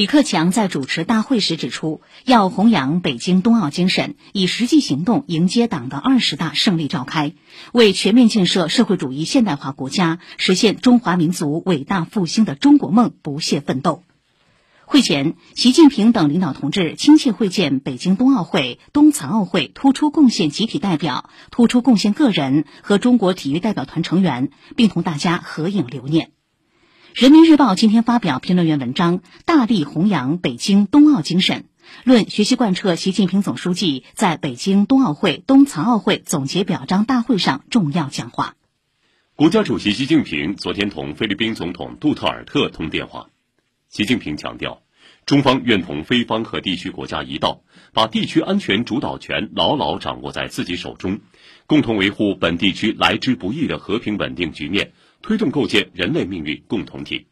李克强在主持大会时指出，要弘扬北京冬奥精神，以实际行动迎接党的二十大胜利召开，为全面建设社会主义现代化国家、实现中华民族伟大复兴的中国梦不懈奋斗。会前，习近平等领导同志亲切会见北京冬奥会、冬残奥会突出贡献集体代表、突出贡献个人和中国体育代表团成员，并同大家合影留念。人民日报今天发表评论员文章，大力弘扬北京冬奥精神，论学习贯彻习近平总书记在北京冬奥会、冬残奥会总结表彰大会上重要讲话。国家主席习近平昨天同菲律宾总统杜特尔特通电话，习近平强调，中方愿同菲方和地区国家一道，把地区安全主导权牢牢掌握在自己手中，共同维护本地区来之不易的和平稳定局面。推动构建人类命运共同体。